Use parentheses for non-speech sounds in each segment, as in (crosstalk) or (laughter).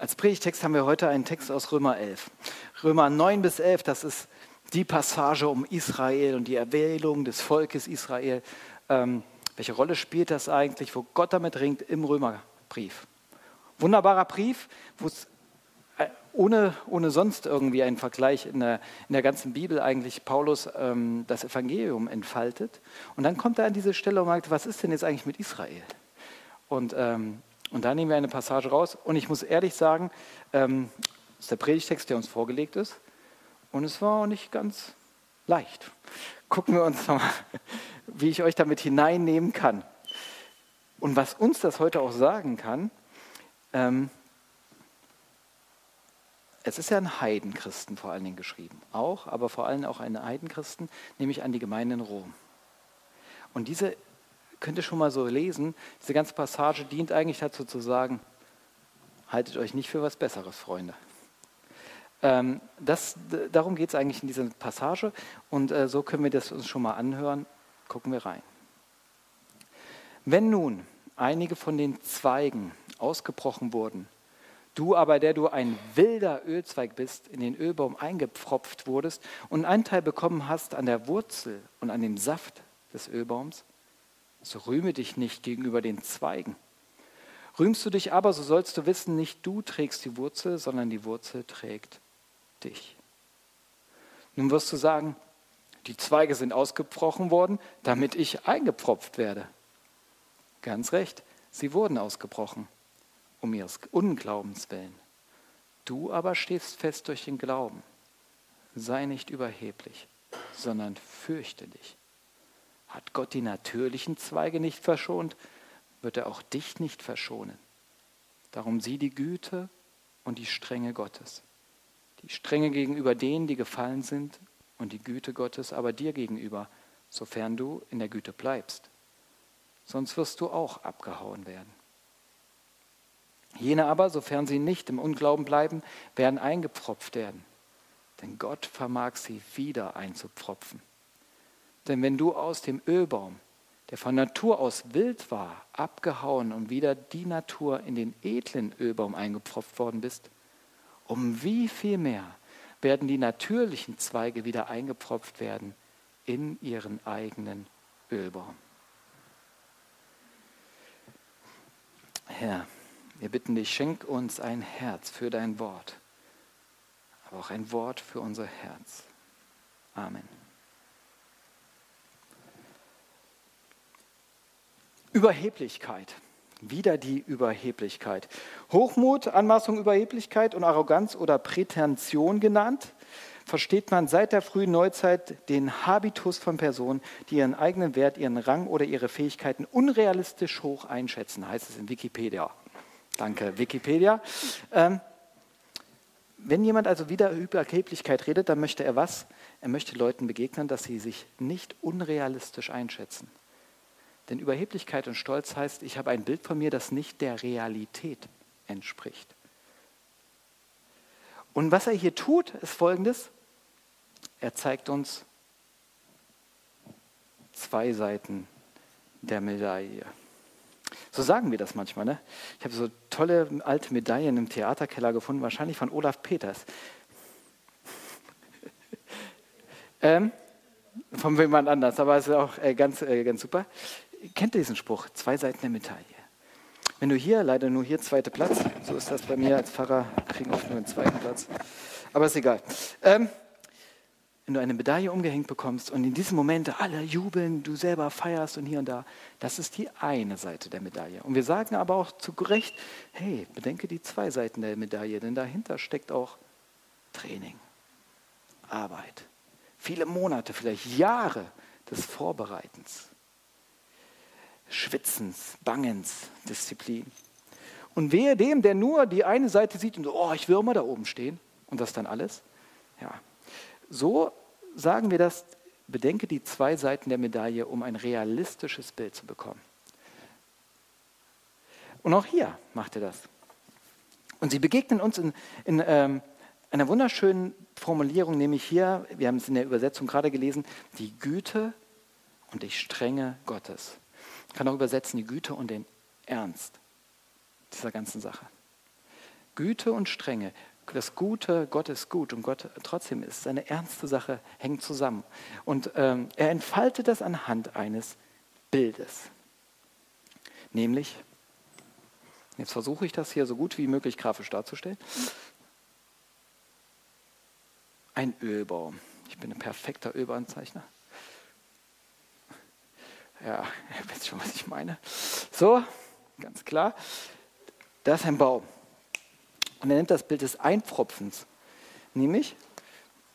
Als Predigtext haben wir heute einen Text aus Römer 11. Römer 9 bis 11, das ist die Passage um Israel und die Erwählung des Volkes Israel. Ähm, welche Rolle spielt das eigentlich, wo Gott damit ringt im Römerbrief? Wunderbarer Brief, wo es äh, ohne, ohne sonst irgendwie einen Vergleich in der, in der ganzen Bibel eigentlich Paulus ähm, das Evangelium entfaltet. Und dann kommt er an diese Stelle und sagt, was ist denn jetzt eigentlich mit Israel? Und ähm, und da nehmen wir eine Passage raus. Und ich muss ehrlich sagen, ähm, das ist der Predigtext, der uns vorgelegt ist. Und es war auch nicht ganz leicht. Gucken wir uns (laughs) mal, wie ich euch damit hineinnehmen kann. Und was uns das heute auch sagen kann, ähm, es ist ja ein Heidenchristen vor allen Dingen geschrieben. Auch, aber vor allem auch ein Heidenchristen, nämlich an die Gemeinde in Rom. Und diese könnt ihr schon mal so lesen, diese ganze Passage dient eigentlich dazu zu sagen, haltet euch nicht für was Besseres, Freunde. Ähm, das, darum geht es eigentlich in dieser Passage und äh, so können wir das uns schon mal anhören. Gucken wir rein. Wenn nun einige von den Zweigen ausgebrochen wurden, du aber, der du ein wilder Ölzweig bist, in den Ölbaum eingepfropft wurdest und einen Teil bekommen hast an der Wurzel und an dem Saft des Ölbaums, so rühme dich nicht gegenüber den Zweigen. Rühmst du dich aber, so sollst du wissen, nicht du trägst die Wurzel, sondern die Wurzel trägt dich. Nun wirst du sagen, die Zweige sind ausgebrochen worden, damit ich eingepfropft werde. Ganz recht, sie wurden ausgebrochen, um ihres Unglaubens willen. Du aber stehst fest durch den Glauben. Sei nicht überheblich, sondern fürchte dich. Hat Gott die natürlichen Zweige nicht verschont, wird er auch dich nicht verschonen. Darum sieh die Güte und die Strenge Gottes. Die Strenge gegenüber denen, die gefallen sind, und die Güte Gottes aber dir gegenüber, sofern du in der Güte bleibst. Sonst wirst du auch abgehauen werden. Jene aber, sofern sie nicht im Unglauben bleiben, werden eingepfropft werden. Denn Gott vermag sie wieder einzupfropfen. Denn wenn du aus dem Ölbaum, der von Natur aus wild war, abgehauen und wieder die Natur in den edlen Ölbaum eingepfropft worden bist, um wie viel mehr werden die natürlichen Zweige wieder eingepfropft werden in ihren eigenen Ölbaum. Herr, wir bitten dich, schenk uns ein Herz für dein Wort, aber auch ein Wort für unser Herz. Amen. Überheblichkeit. Wieder die Überheblichkeit. Hochmut, Anmaßung, Überheblichkeit und Arroganz oder Prätension genannt, versteht man seit der frühen Neuzeit den Habitus von Personen, die ihren eigenen Wert, ihren Rang oder ihre Fähigkeiten unrealistisch hoch einschätzen, heißt es in Wikipedia. Danke, Wikipedia. Ähm, wenn jemand also wieder über Überheblichkeit redet, dann möchte er was? Er möchte Leuten begegnen, dass sie sich nicht unrealistisch einschätzen. Denn Überheblichkeit und Stolz heißt, ich habe ein Bild von mir, das nicht der Realität entspricht. Und was er hier tut, ist folgendes. Er zeigt uns zwei Seiten der Medaille. So sagen wir das manchmal. Ne? Ich habe so tolle alte Medaillen im Theaterkeller gefunden, wahrscheinlich von Olaf Peters. (laughs) ähm, von jemand anders, aber es ist auch äh, ganz, äh, ganz super kennt diesen Spruch? Zwei Seiten der Medaille. Wenn du hier, leider nur hier, zweiter Platz, so ist das bei mir als Pfarrer, kriegen oft nur einen zweiten Platz, aber ist egal. Ähm, wenn du eine Medaille umgehängt bekommst und in diesem Moment alle jubeln, du selber feierst und hier und da, das ist die eine Seite der Medaille. Und wir sagen aber auch zu Recht, hey, bedenke die zwei Seiten der Medaille, denn dahinter steckt auch Training, Arbeit, viele Monate, vielleicht Jahre des Vorbereitens. Schwitzens, Bangens, Disziplin. Und wehe dem, der nur die eine Seite sieht und so, oh, ich will immer da oben stehen und das dann alles. Ja, so sagen wir das, bedenke die zwei Seiten der Medaille, um ein realistisches Bild zu bekommen. Und auch hier macht er das. Und sie begegnen uns in, in ähm, einer wunderschönen Formulierung, nämlich hier, wir haben es in der Übersetzung gerade gelesen, die Güte und die Strenge Gottes. Kann auch übersetzen die Güte und den Ernst dieser ganzen Sache. Güte und Strenge, das Gute, Gott ist gut und Gott trotzdem ist eine ernste Sache, hängt zusammen. Und ähm, er entfaltet das anhand eines Bildes. Nämlich, jetzt versuche ich das hier so gut wie möglich grafisch darzustellen, ein Ölbaum. Ich bin ein perfekter Ölbaumzeichner. Ja, ihr (laughs) wisst schon, was ich meine. So, ganz klar. Das ist ein Baum. Und er nimmt das Bild des Einpfropfens. Nämlich,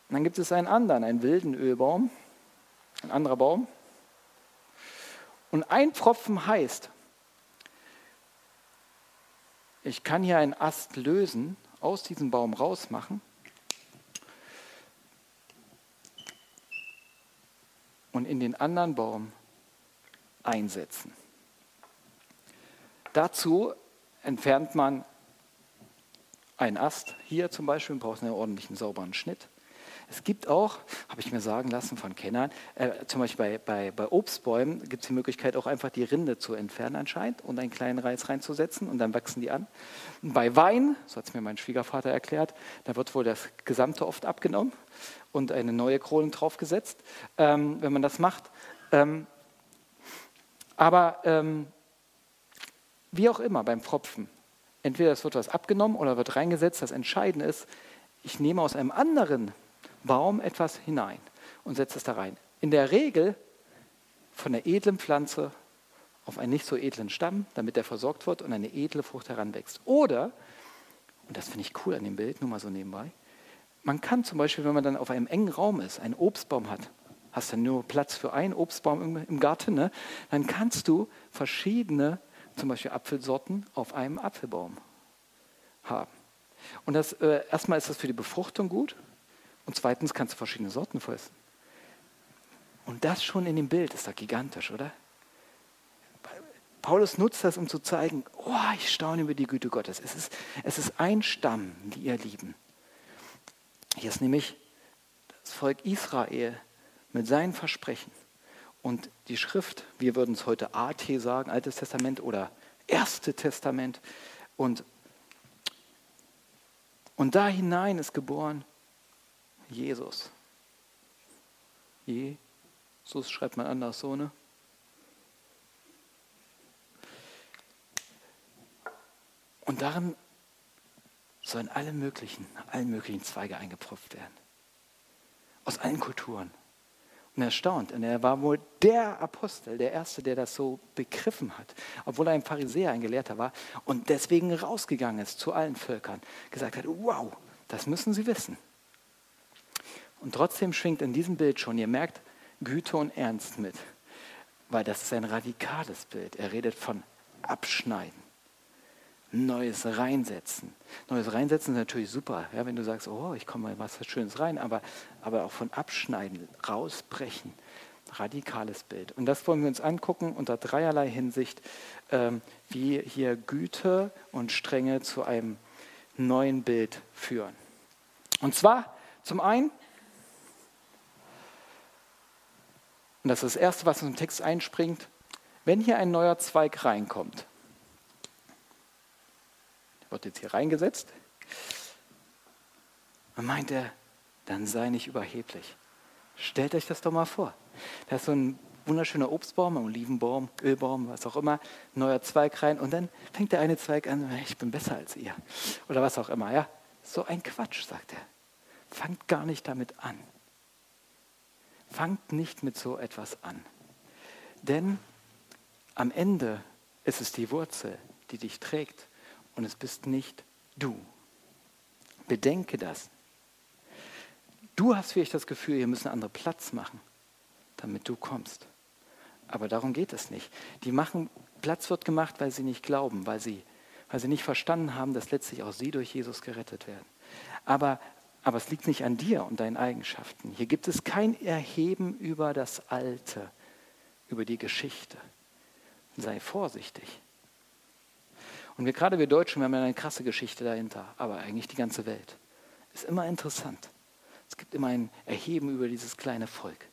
dann gibt es einen anderen, einen wilden Ölbaum, ein anderer Baum. Und ein Pfropfen heißt, ich kann hier einen Ast lösen, aus diesem Baum rausmachen und in den anderen Baum einsetzen. Dazu entfernt man einen Ast. Hier zum Beispiel braucht einen ordentlichen, sauberen Schnitt. Es gibt auch, habe ich mir sagen lassen von Kennern, äh, zum Beispiel bei, bei, bei Obstbäumen gibt es die Möglichkeit auch einfach die Rinde zu entfernen anscheinend und einen kleinen Reiz reinzusetzen und dann wachsen die an. bei Wein, so hat es mir mein Schwiegervater erklärt, da wird wohl das Gesamte oft abgenommen und eine neue Krone draufgesetzt, ähm, wenn man das macht. Ähm, aber ähm, wie auch immer beim Pfropfen, entweder es wird was abgenommen oder wird reingesetzt. Das Entscheidende ist, ich nehme aus einem anderen Baum etwas hinein und setze es da rein. In der Regel von der edlen Pflanze auf einen nicht so edlen Stamm, damit der versorgt wird und eine edle Frucht heranwächst. Oder, und das finde ich cool an dem Bild, nur mal so nebenbei, man kann zum Beispiel, wenn man dann auf einem engen Raum ist, einen Obstbaum hat, hast dann nur Platz für einen Obstbaum im, im Garten, ne? dann kannst du verschiedene, zum Beispiel Apfelsorten, auf einem Apfelbaum haben. Und das, äh, erstmal ist das für die Befruchtung gut und zweitens kannst du verschiedene Sorten fressen. Und das schon in dem Bild ist da gigantisch, oder? Paulus nutzt das, um zu zeigen, oh, ich staune über die Güte Gottes. Es ist, es ist ein Stamm, die ihr lieben. Hier ist nämlich das Volk Israel mit seinen Versprechen. Und die Schrift, wir würden es heute AT sagen, Altes Testament oder Erste Testament. Und, und da hinein ist geboren Jesus. Jesus schreibt man anders so, ne? Und darin sollen alle möglichen, allen möglichen Zweige eingepfropft werden. Aus allen Kulturen. Und er staunt. Und er war wohl der Apostel, der Erste, der das so begriffen hat. Obwohl er ein Pharisäer, ein Gelehrter war. Und deswegen rausgegangen ist zu allen Völkern. Gesagt hat, wow, das müssen sie wissen. Und trotzdem schwingt in diesem Bild schon, ihr merkt, Güte und Ernst mit. Weil das ist ein radikales Bild. Er redet von Abschneiden. Neues reinsetzen. Neues reinsetzen ist natürlich super, ja, wenn du sagst, oh, ich komme mal was Schönes rein, aber, aber auch von abschneiden, rausbrechen. Radikales Bild. Und das wollen wir uns angucken unter dreierlei Hinsicht, ähm, wie hier Güte und Strenge zu einem neuen Bild führen. Und zwar zum einen, und das ist das Erste, was uns im Text einspringt, wenn hier ein neuer Zweig reinkommt, wird jetzt hier reingesetzt. Und meint er, dann sei nicht überheblich. Stellt euch das doch mal vor. Da ist so ein wunderschöner Obstbaum, Olivenbaum, Ölbaum, was auch immer, neuer Zweig rein und dann fängt der eine Zweig an, ich bin besser als ihr. Oder was auch immer, ja. So ein Quatsch, sagt er. Fangt gar nicht damit an. Fangt nicht mit so etwas an. Denn am Ende ist es die Wurzel, die dich trägt und es bist nicht du. Bedenke das. Du hast vielleicht das Gefühl, hier müssen andere Platz machen, damit du kommst. Aber darum geht es nicht. Die machen, Platz wird gemacht, weil sie nicht glauben, weil sie, weil sie nicht verstanden haben, dass letztlich auch sie durch Jesus gerettet werden. Aber, aber es liegt nicht an dir und deinen Eigenschaften. Hier gibt es kein Erheben über das Alte, über die Geschichte. Sei vorsichtig. Und wir, gerade wir Deutschen, wir haben ja eine krasse Geschichte dahinter, aber eigentlich die ganze Welt. Ist immer interessant. Es gibt immer ein Erheben über dieses kleine Volk.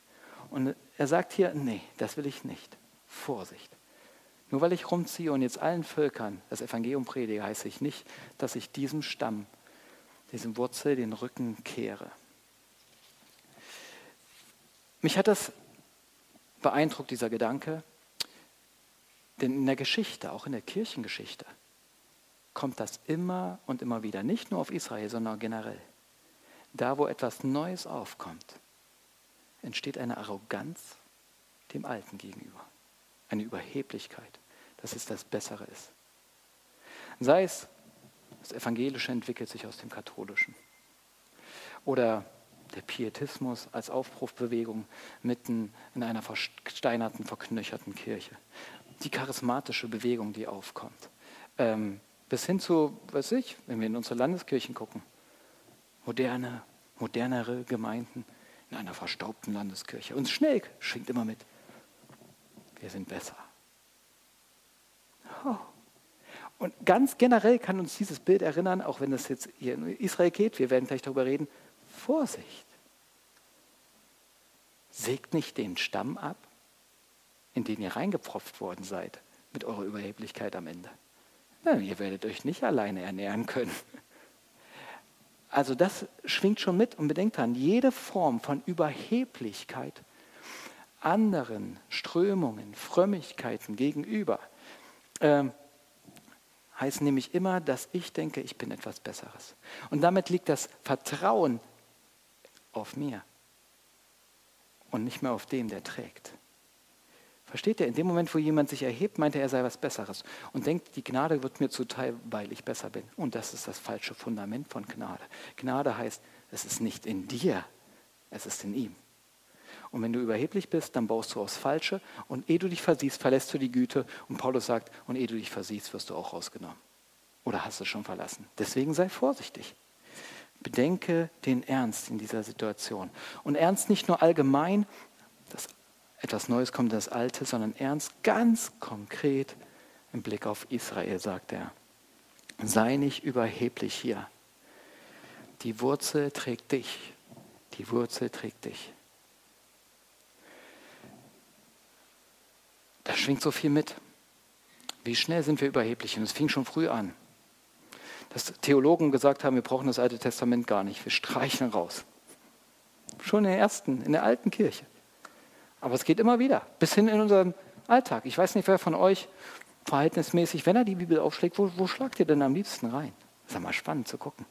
Und er sagt hier, nee, das will ich nicht. Vorsicht. Nur weil ich rumziehe und jetzt allen Völkern das Evangelium predige, heiße ich nicht, dass ich diesem Stamm, diesem Wurzel den Rücken kehre. Mich hat das beeindruckt, dieser Gedanke, denn in der Geschichte, auch in der Kirchengeschichte, kommt das immer und immer wieder, nicht nur auf Israel, sondern generell. Da, wo etwas Neues aufkommt, entsteht eine Arroganz dem Alten gegenüber, eine Überheblichkeit, dass es das Bessere ist. Sei es, das Evangelische entwickelt sich aus dem Katholischen oder der Pietismus als Aufrufbewegung mitten in einer versteinerten, verknöcherten Kirche. Die charismatische Bewegung, die aufkommt. Ähm, bis hin zu, weiß ich, wenn wir in unsere Landeskirchen gucken, moderne, modernere Gemeinden in einer verstaubten Landeskirche. Und schnell schwingt immer mit, wir sind besser. Oh. Und ganz generell kann uns dieses Bild erinnern, auch wenn es jetzt hier in Israel geht, wir werden gleich darüber reden, Vorsicht. Sägt nicht den Stamm ab, in den ihr reingepfropft worden seid, mit eurer Überheblichkeit am Ende. Ihr werdet euch nicht alleine ernähren können. Also das schwingt schon mit und bedenkt dran, jede Form von Überheblichkeit anderen Strömungen, Frömmigkeiten gegenüber äh, heißt nämlich immer, dass ich denke, ich bin etwas Besseres. Und damit liegt das Vertrauen auf mir und nicht mehr auf dem, der trägt. Versteht ihr? In dem Moment, wo jemand sich erhebt, meint er, er sei was Besseres und denkt, die Gnade wird mir zuteil, weil ich besser bin. Und das ist das falsche Fundament von Gnade. Gnade heißt, es ist nicht in dir, es ist in ihm. Und wenn du überheblich bist, dann baust du aufs Falsche und ehe du dich versiehst, verlässt du die Güte. Und Paulus sagt, und ehe du dich versiehst, wirst du auch rausgenommen. Oder hast du schon verlassen. Deswegen sei vorsichtig. Bedenke den Ernst in dieser Situation. Und Ernst nicht nur allgemein, dass etwas Neues kommt in das Alte, sondern Ernst ganz konkret im Blick auf Israel, sagt er. Sei nicht überheblich hier. Die Wurzel trägt dich. Die Wurzel trägt dich. Da schwingt so viel mit. Wie schnell sind wir überheblich? Und es fing schon früh an dass Theologen gesagt haben, wir brauchen das Alte Testament gar nicht, wir streichen raus. Schon in der ersten, in der alten Kirche. Aber es geht immer wieder, bis hin in unseren Alltag. Ich weiß nicht, wer von euch verhältnismäßig, wenn er die Bibel aufschlägt, wo, wo schlagt ihr denn am liebsten rein? Ist ja mal spannend zu gucken.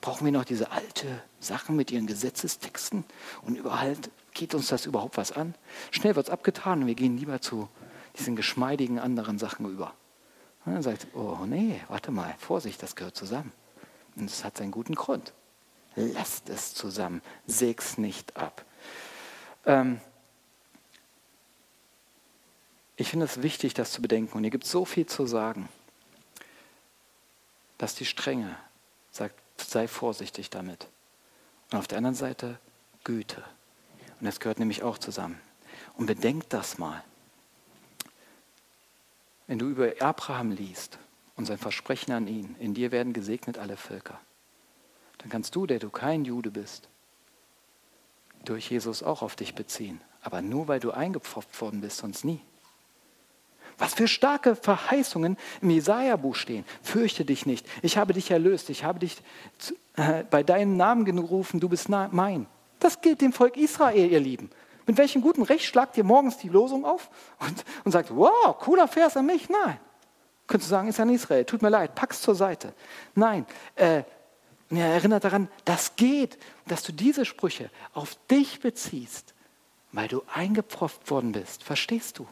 Brauchen wir noch diese alte Sachen mit ihren Gesetzestexten? Und überall geht uns das überhaupt was an? Schnell wird es abgetan und wir gehen lieber zu diesen geschmeidigen anderen Sachen über. Und dann sagt, oh nee, warte mal, Vorsicht, das gehört zusammen. Und es hat seinen guten Grund. Lasst es zusammen, säg's nicht ab. Ähm ich finde es wichtig, das zu bedenken. Und hier gibt es so viel zu sagen, dass die Strenge sagt, sei vorsichtig damit. Und auf der anderen Seite Güte. Und das gehört nämlich auch zusammen. Und bedenkt das mal. Wenn du über Abraham liest und sein Versprechen an ihn, in dir werden gesegnet alle Völker, dann kannst du, der du kein Jude bist, durch Jesus auch auf dich beziehen. Aber nur weil du eingepfropft worden bist, sonst nie. Was für starke Verheißungen im Jesaja-Buch stehen. Fürchte dich nicht. Ich habe dich erlöst. Ich habe dich äh, bei deinem Namen gerufen. Du bist mein. Das gilt dem Volk Israel, ihr Lieben. Mit welchem guten Recht schlagt ihr morgens die Losung auf und, und sagt, wow, cooler Vers an mich? Nein. Könntest du sagen, ist an Israel, tut mir leid, pack's zur Seite. Nein, äh, erinnert daran, das geht, dass du diese Sprüche auf dich beziehst, weil du eingepfropft worden bist. Verstehst du?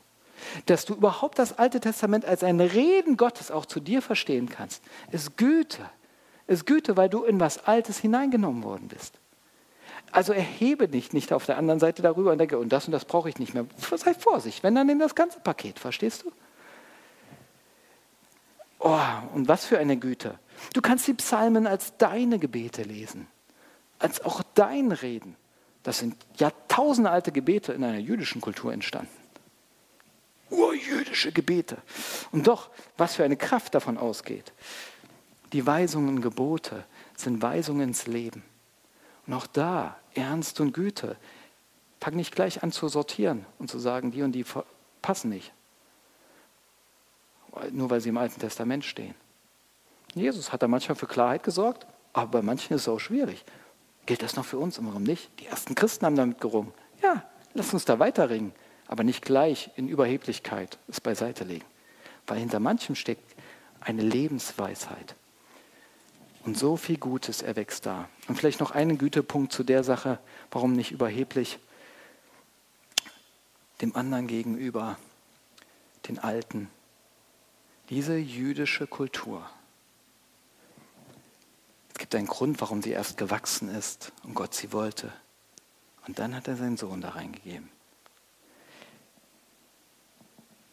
Dass du überhaupt das Alte Testament als ein Reden Gottes auch zu dir verstehen kannst, ist Güte. Ist Güte, weil du in was Altes hineingenommen worden bist. Also erhebe dich nicht auf der anderen Seite darüber und denke, und das und das brauche ich nicht mehr. Sei vorsichtig, wenn dann nimm das ganze Paket, verstehst du? Oh, und was für eine Güte. Du kannst die Psalmen als deine Gebete lesen, als auch dein Reden. Das sind jahrtausende alte Gebete in einer jüdischen Kultur entstanden. Urjüdische Gebete. Und doch, was für eine Kraft davon ausgeht. Die Weisungen, Gebote sind Weisungen ins Leben. Und auch da Ernst und Güte. Fang nicht gleich an zu sortieren und zu sagen, die und die passen nicht. nur weil sie im Alten Testament stehen. Jesus hat da manchmal für Klarheit gesorgt, aber bei manchen ist es auch schwierig. Gilt das noch für uns und warum nicht? Die ersten Christen haben damit gerungen. Ja, lass uns da weiter ringen, aber nicht gleich in Überheblichkeit es beiseite legen. Weil hinter manchem steckt eine Lebensweisheit. Und so viel Gutes erwächst da. Und vielleicht noch einen Gütepunkt zu der Sache, warum nicht überheblich dem anderen gegenüber, den Alten. Diese jüdische Kultur. Es gibt einen Grund, warum sie erst gewachsen ist und Gott sie wollte. Und dann hat er seinen Sohn da reingegeben.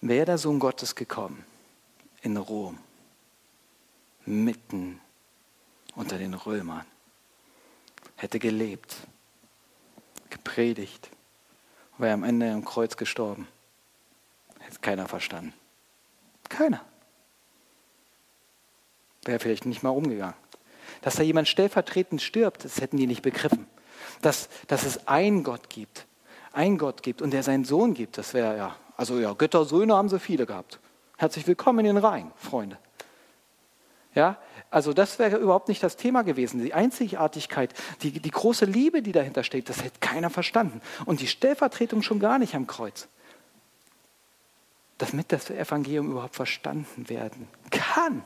Wäre der Sohn Gottes gekommen in Rom, mitten unter den Römern, hätte gelebt, gepredigt, wäre am Ende am Kreuz gestorben. Hätte keiner verstanden. Keiner. Wäre vielleicht nicht mal umgegangen. Dass da jemand stellvertretend stirbt, das hätten die nicht begriffen. Dass, dass es einen Gott gibt, einen Gott gibt und der seinen Sohn gibt, das wäre ja, also ja, Göttersöhne haben sie viele gehabt. Herzlich willkommen in den Reihen, Freunde. Ja, also das wäre überhaupt nicht das Thema gewesen. Die Einzigartigkeit, die, die große Liebe, die dahinter steht, das hätte keiner verstanden. Und die Stellvertretung schon gar nicht am Kreuz. Damit das Evangelium überhaupt verstanden werden kann,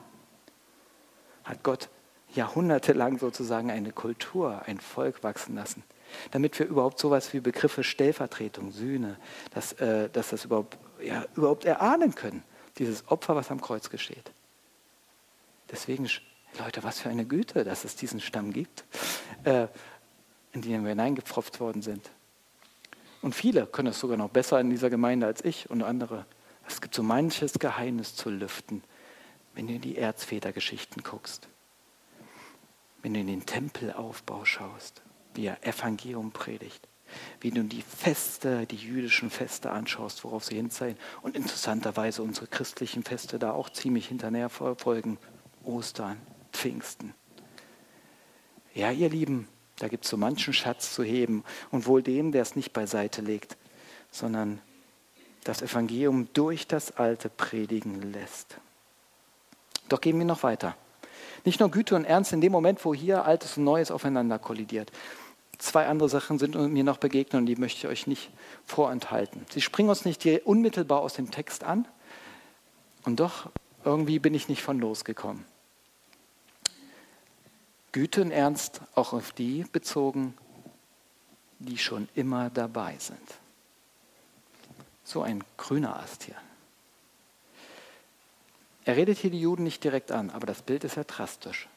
hat Gott jahrhundertelang sozusagen eine Kultur, ein Volk wachsen lassen. Damit wir überhaupt sowas wie Begriffe Stellvertretung, Sühne, dass, äh, dass das überhaupt, ja, überhaupt erahnen können. Dieses Opfer, was am Kreuz geschieht. Deswegen, Leute, was für eine Güte, dass es diesen Stamm gibt, äh, in den wir hineingepfropft worden sind. Und viele können es sogar noch besser in dieser Gemeinde als ich und andere. Es gibt so manches Geheimnis zu lüften, wenn du in die Erzvätergeschichten guckst, wenn du in den Tempelaufbau schaust, wie er Evangelium predigt, wie du die Feste, die jüdischen Feste anschaust, worauf sie hinzeigen und interessanterweise unsere christlichen Feste da auch ziemlich hinterher folgen, Ostern, Pfingsten. Ja, ihr Lieben, da gibt es so manchen Schatz zu heben und wohl dem, der es nicht beiseite legt, sondern das Evangelium durch das Alte predigen lässt. Doch gehen wir noch weiter. Nicht nur Güte und Ernst in dem Moment, wo hier Altes und Neues aufeinander kollidiert. Zwei andere Sachen sind mir noch begegnet und die möchte ich euch nicht vorenthalten. Sie springen uns nicht unmittelbar aus dem Text an und doch irgendwie bin ich nicht von losgekommen. Güte und Ernst auch auf die bezogen, die schon immer dabei sind. So ein grüner Ast hier. Er redet hier die Juden nicht direkt an, aber das Bild ist ja drastisch.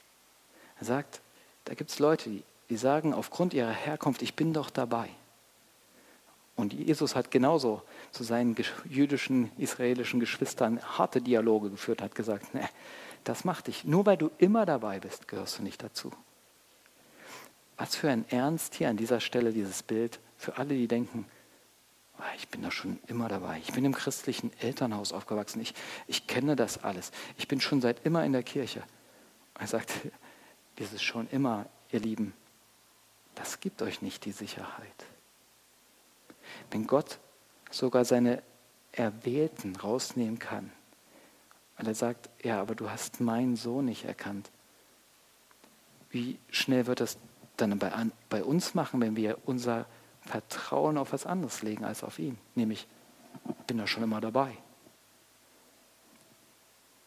Er sagt, da gibt es Leute, die, die sagen aufgrund ihrer Herkunft, ich bin doch dabei. Und Jesus hat genauso zu seinen jüdischen, israelischen Geschwistern harte Dialoge geführt, hat gesagt, nee, das macht dich. Nur weil du immer dabei bist, gehörst du nicht dazu. Was für ein Ernst hier an dieser Stelle dieses Bild für alle, die denken, ah, ich bin da schon immer dabei. Ich bin im christlichen Elternhaus aufgewachsen. Ich, ich kenne das alles. Ich bin schon seit immer in der Kirche. Er sagt, dieses schon immer, ihr Lieben, das gibt euch nicht die Sicherheit. Wenn Gott sogar seine Erwählten rausnehmen kann, weil er sagt, ja, aber du hast meinen Sohn nicht erkannt. Wie schnell wird das dann bei, bei uns machen, wenn wir unser Vertrauen auf was anderes legen als auf ihn? Nämlich, ich bin da schon immer dabei.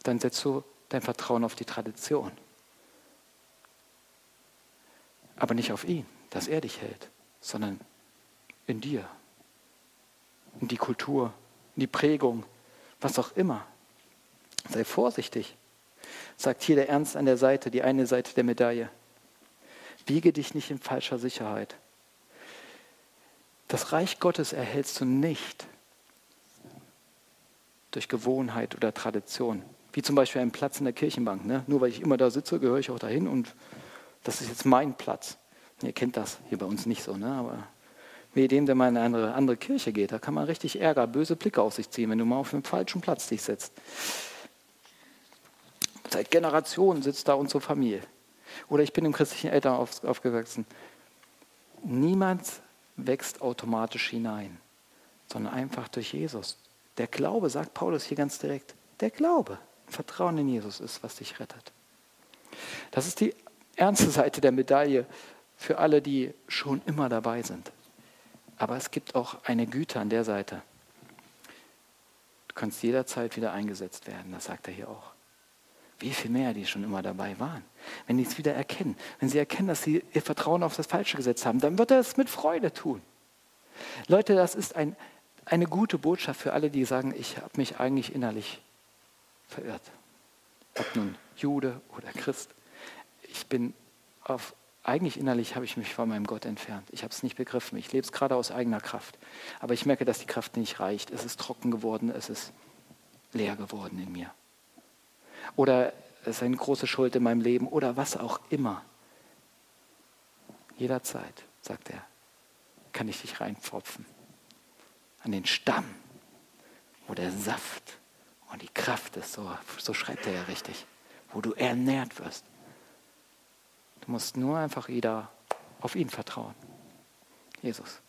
Dann setzt du dein Vertrauen auf die Tradition. Aber nicht auf ihn, dass er dich hält, sondern in dir, in die Kultur, in die Prägung, was auch immer. Sei vorsichtig, sagt hier der Ernst an der Seite, die eine Seite der Medaille. Wiege dich nicht in falscher Sicherheit. Das Reich Gottes erhältst du nicht durch Gewohnheit oder Tradition. Wie zum Beispiel einen Platz in der Kirchenbank. Ne? Nur weil ich immer da sitze, gehöre ich auch dahin und das ist jetzt mein Platz. Ihr kennt das hier bei uns nicht so, ne? aber wie dem, der mal in eine andere, Kirche geht, da kann man richtig Ärger, böse Blicke auf sich ziehen, wenn du mal auf dem falschen Platz dich setzt. Seit Generationen sitzt da unsere Familie. Oder ich bin im christlichen Eltern auf, aufgewachsen. Niemand wächst automatisch hinein, sondern einfach durch Jesus. Der Glaube, sagt Paulus hier ganz direkt, der Glaube. Vertrauen in Jesus ist, was dich rettet. Das ist die ernste Seite der Medaille für alle, die schon immer dabei sind. Aber es gibt auch eine Güte an der Seite. Du kannst jederzeit wieder eingesetzt werden, das sagt er hier auch. Wie viel mehr, die schon immer dabei waren. Wenn die es wieder erkennen, wenn sie erkennen, dass sie ihr Vertrauen auf das Falsche gesetzt haben, dann wird er es mit Freude tun. Leute, das ist ein, eine gute Botschaft für alle, die sagen, ich habe mich eigentlich innerlich verirrt. Ob nun Jude oder Christ. Ich bin auf, eigentlich innerlich habe ich mich von meinem Gott entfernt. Ich habe es nicht begriffen. Ich lebe es gerade aus eigener Kraft. Aber ich merke, dass die Kraft nicht reicht. Es ist trocken geworden, es ist leer geworden in mir. Oder es ist eine große Schuld in meinem Leben oder was auch immer. Jederzeit, sagt er, kann ich dich reinpfropfen. An den Stamm, wo der Saft und die Kraft ist, so, so schreibt er ja richtig, wo du ernährt wirst. Du musst nur einfach wieder auf ihn vertrauen. Jesus.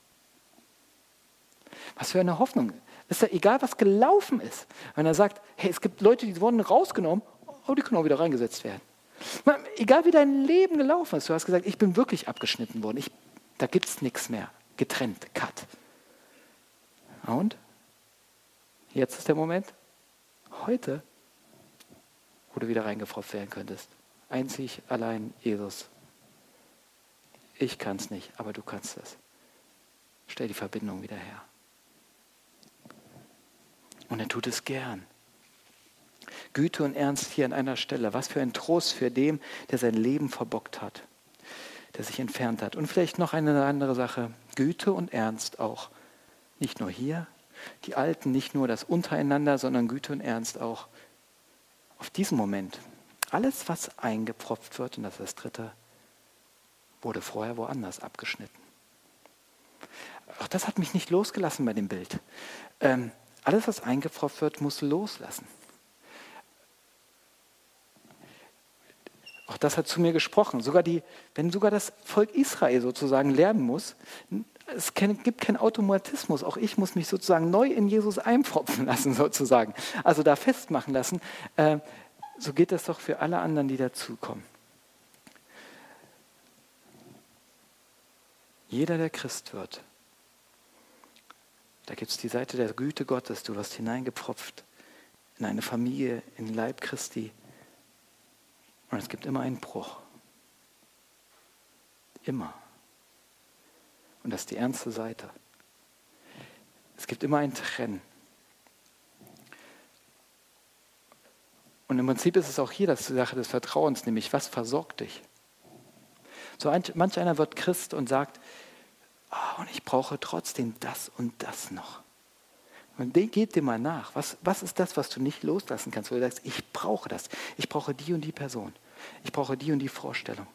Was für eine Hoffnung. Ist ja egal, was gelaufen ist. Wenn er sagt, hey, es gibt Leute, die wurden rausgenommen, aber die können auch wieder reingesetzt werden. Egal wie dein Leben gelaufen ist, du hast gesagt, ich bin wirklich abgeschnitten worden. Ich, da gibt es nichts mehr. Getrennt, cut. Und? Jetzt ist der Moment, heute, wo du wieder reingefropft werden könntest. Einzig allein Jesus. Ich kann es nicht, aber du kannst es. Stell die Verbindung wieder her. Und er tut es gern. Güte und Ernst hier an einer Stelle. Was für ein Trost für den, der sein Leben verbockt hat, der sich entfernt hat. Und vielleicht noch eine andere Sache. Güte und Ernst auch. Nicht nur hier, die Alten, nicht nur das untereinander, sondern Güte und Ernst auch auf diesen Moment. Alles, was eingepropft wird, und das ist das Dritte, wurde vorher woanders abgeschnitten. Auch das hat mich nicht losgelassen bei dem Bild. Ähm, alles, was eingepropft wird, muss loslassen. Auch das hat zu mir gesprochen. Sogar die, wenn sogar das Volk Israel sozusagen lernen muss, es gibt keinen Automatismus. Auch ich muss mich sozusagen neu in Jesus einpfropfen lassen, (laughs) sozusagen. Also da festmachen lassen. Äh, so geht das doch für alle anderen, die dazukommen. Jeder, der Christ wird, da gibt es die Seite der Güte Gottes. Du wirst hineingepfropft in eine Familie, in den Leib Christi. Und es gibt immer einen Bruch. Immer. Und das ist die ernste Seite. Es gibt immer ein Trennen. Und im Prinzip ist es auch hier die Sache des Vertrauens, nämlich was versorgt dich? So ein, manch einer wird Christ und sagt, oh, und ich brauche trotzdem das und das noch. Und geht dir mal nach. Was, was ist das, was du nicht loslassen kannst, wo du sagst, ich brauche das. Ich brauche die und die Person. Ich brauche die und die Vorstellung.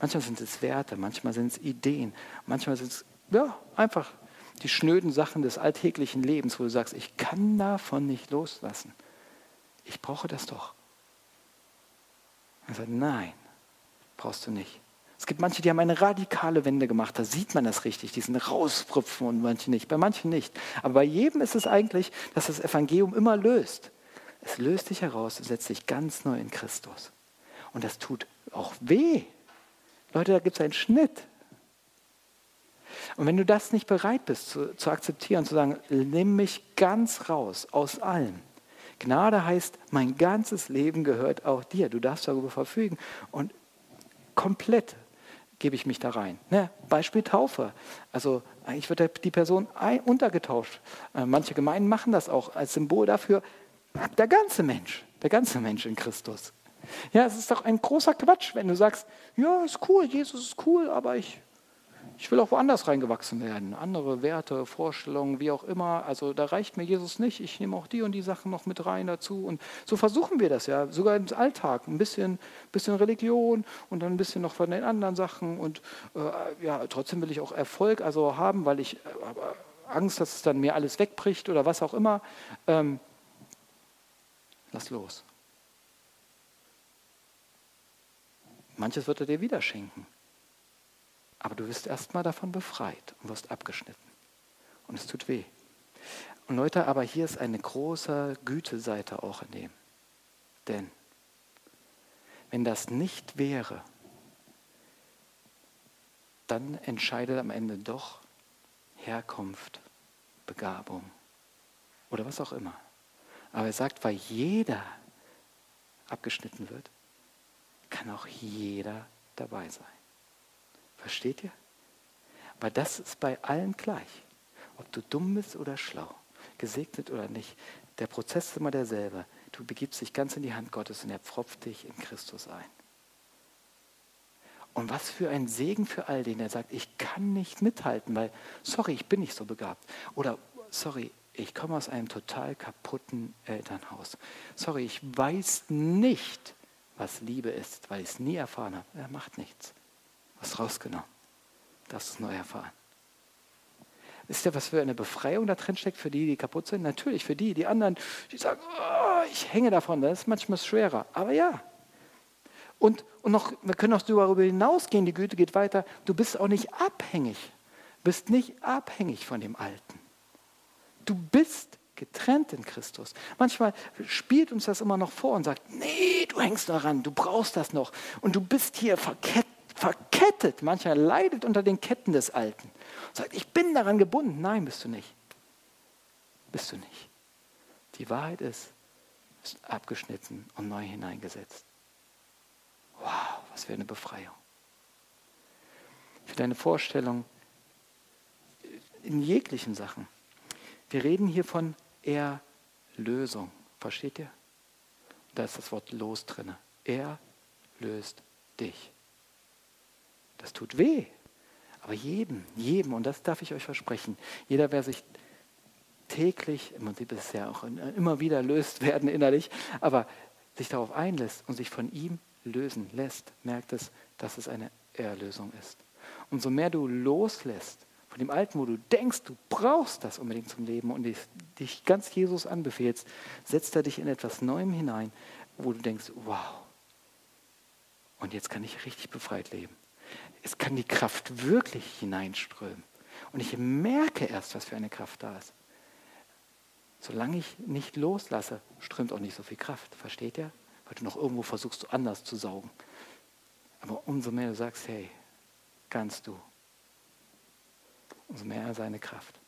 Manchmal sind es Werte, manchmal sind es Ideen, manchmal sind es ja, einfach die schnöden Sachen des alltäglichen Lebens, wo du sagst, ich kann davon nicht loslassen. Ich brauche das doch. Er sagt, nein, brauchst du nicht. Es gibt manche, die haben eine radikale Wende gemacht, da sieht man das richtig, die sind rausprüpfen und manche nicht, bei manchen nicht. Aber bei jedem ist es eigentlich, dass das Evangelium immer löst. Es löst dich heraus, setzt dich ganz neu in Christus. Und das tut auch weh. Leute, da gibt es einen Schnitt. Und wenn du das nicht bereit bist zu, zu akzeptieren, zu sagen, nimm mich ganz raus aus allem. Gnade heißt, mein ganzes Leben gehört auch dir. Du darfst darüber verfügen. Und komplett gebe ich mich da rein. Ne? Beispiel Taufe. Also eigentlich wird die Person untergetauft. Äh, manche Gemeinden machen das auch als Symbol dafür, der ganze Mensch, der ganze Mensch in Christus. Ja, es ist doch ein großer Quatsch, wenn du sagst, ja, ist cool, Jesus ist cool, aber ich, ich will auch woanders reingewachsen werden. Andere Werte, Vorstellungen, wie auch immer. Also da reicht mir Jesus nicht. Ich nehme auch die und die Sachen noch mit rein dazu. Und so versuchen wir das ja, sogar im Alltag. Ein bisschen, bisschen Religion und dann ein bisschen noch von den anderen Sachen. Und äh, ja, trotzdem will ich auch Erfolg also haben, weil ich äh, Angst, dass es dann mir alles wegbricht oder was auch immer. Ähm, lass los. Manches wird er dir wieder schenken. Aber du wirst erstmal davon befreit und wirst abgeschnitten. Und es tut weh. Und Leute, aber hier ist eine große Güteseite auch in dem. Denn wenn das nicht wäre, dann entscheidet am Ende doch Herkunft, Begabung oder was auch immer. Aber er sagt, weil jeder abgeschnitten wird, kann auch jeder dabei sein. Versteht ihr? Aber das ist bei allen gleich. Ob du dumm bist oder schlau, gesegnet oder nicht, der Prozess ist immer derselbe. Du begibst dich ganz in die Hand Gottes und er pfropft dich in Christus ein. Und was für ein Segen für all den, der sagt, ich kann nicht mithalten, weil, sorry, ich bin nicht so begabt. Oder, sorry, ich komme aus einem total kaputten Elternhaus. Sorry, ich weiß nicht, was Liebe ist, weil ich es nie erfahren habe. Er macht nichts. Was rausgenommen. Darfst es neu erfahren. Wisst ihr, was für eine Befreiung da drin steckt für die, die kaputt sind? Natürlich für die. Die anderen, die sagen, oh, ich hänge davon. Das ist manchmal schwerer. Aber ja. Und, und noch, wir können auch darüber hinausgehen. Die Güte geht weiter. Du bist auch nicht abhängig. Bist nicht abhängig von dem Alten. Du bist getrennt in Christus. Manchmal spielt uns das immer noch vor und sagt, nee, du hängst daran, du brauchst das noch. Und du bist hier verkettet. verkettet. Mancher leidet unter den Ketten des Alten. Und sagt, ich bin daran gebunden. Nein, bist du nicht. Bist du nicht. Die Wahrheit ist, ist abgeschnitten und neu hineingesetzt. Wow, was für eine Befreiung. Für deine Vorstellung in jeglichen Sachen. Wir reden hier von Erlösung. Versteht ihr? Da ist das Wort los drin. Er löst dich. Das tut weh. Aber jedem, jedem, und das darf ich euch versprechen, jeder, wer sich täglich, im Prinzip ist es ja auch immer wieder löst werden innerlich, aber sich darauf einlässt und sich von ihm lösen lässt, merkt es, dass es eine Erlösung ist. Umso mehr du loslässt, von dem Alten, wo du denkst, du brauchst das unbedingt zum Leben und dich ganz Jesus anbefehlst, setzt er dich in etwas Neuem hinein, wo du denkst, wow, und jetzt kann ich richtig befreit leben. Es kann die Kraft wirklich hineinströmen. Und ich merke erst, was für eine Kraft da ist. Solange ich nicht loslasse, strömt auch nicht so viel Kraft. Versteht ihr? Weil du noch irgendwo versuchst, anders zu saugen. Aber umso mehr du sagst, hey, kannst du, umso mehr seine Kraft.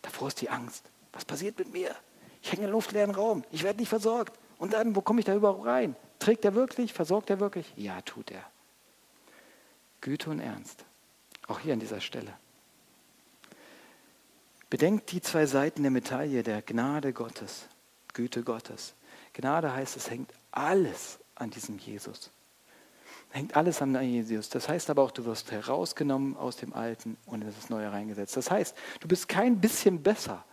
Davor ist die Angst. Was passiert mit mir? Ich hänge im luftleeren Raum. Ich werde nicht versorgt. Und dann, wo komme ich da überhaupt rein? Trägt er wirklich? Versorgt er wirklich? Ja, tut er. Güte und Ernst. Auch hier an dieser Stelle. Bedenkt die zwei Seiten der Medaille der Gnade Gottes, Güte Gottes. Gnade heißt, es hängt alles an diesem Jesus hängt alles an Jesus. Das heißt aber auch, du wirst herausgenommen aus dem Alten und in das Neue reingesetzt. Das heißt, du bist kein bisschen besser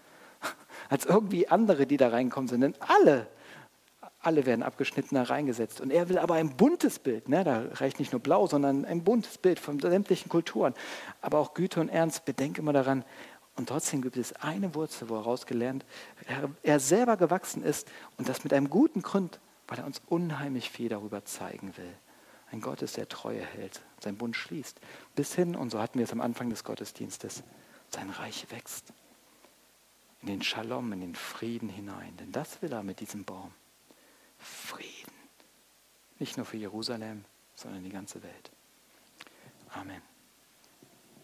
(laughs) als irgendwie andere, die da reinkommen sind. Denn alle, alle werden abgeschnitten da reingesetzt. Und er will aber ein buntes Bild. Ne? Da reicht nicht nur blau, sondern ein buntes Bild von sämtlichen Kulturen. Aber auch Güte und Ernst, bedenk immer daran. Und trotzdem gibt es eine Wurzel, wo er rausgelernt, er, er selber gewachsen ist und das mit einem guten Grund, weil er uns unheimlich viel darüber zeigen will ein Gott ist, der Treue hält, sein Bund schließt, bis hin, und so hatten wir es am Anfang des Gottesdienstes, sein Reich wächst. In den Shalom, in den Frieden hinein. Denn das will er mit diesem Baum. Frieden. Nicht nur für Jerusalem, sondern die ganze Welt. Amen.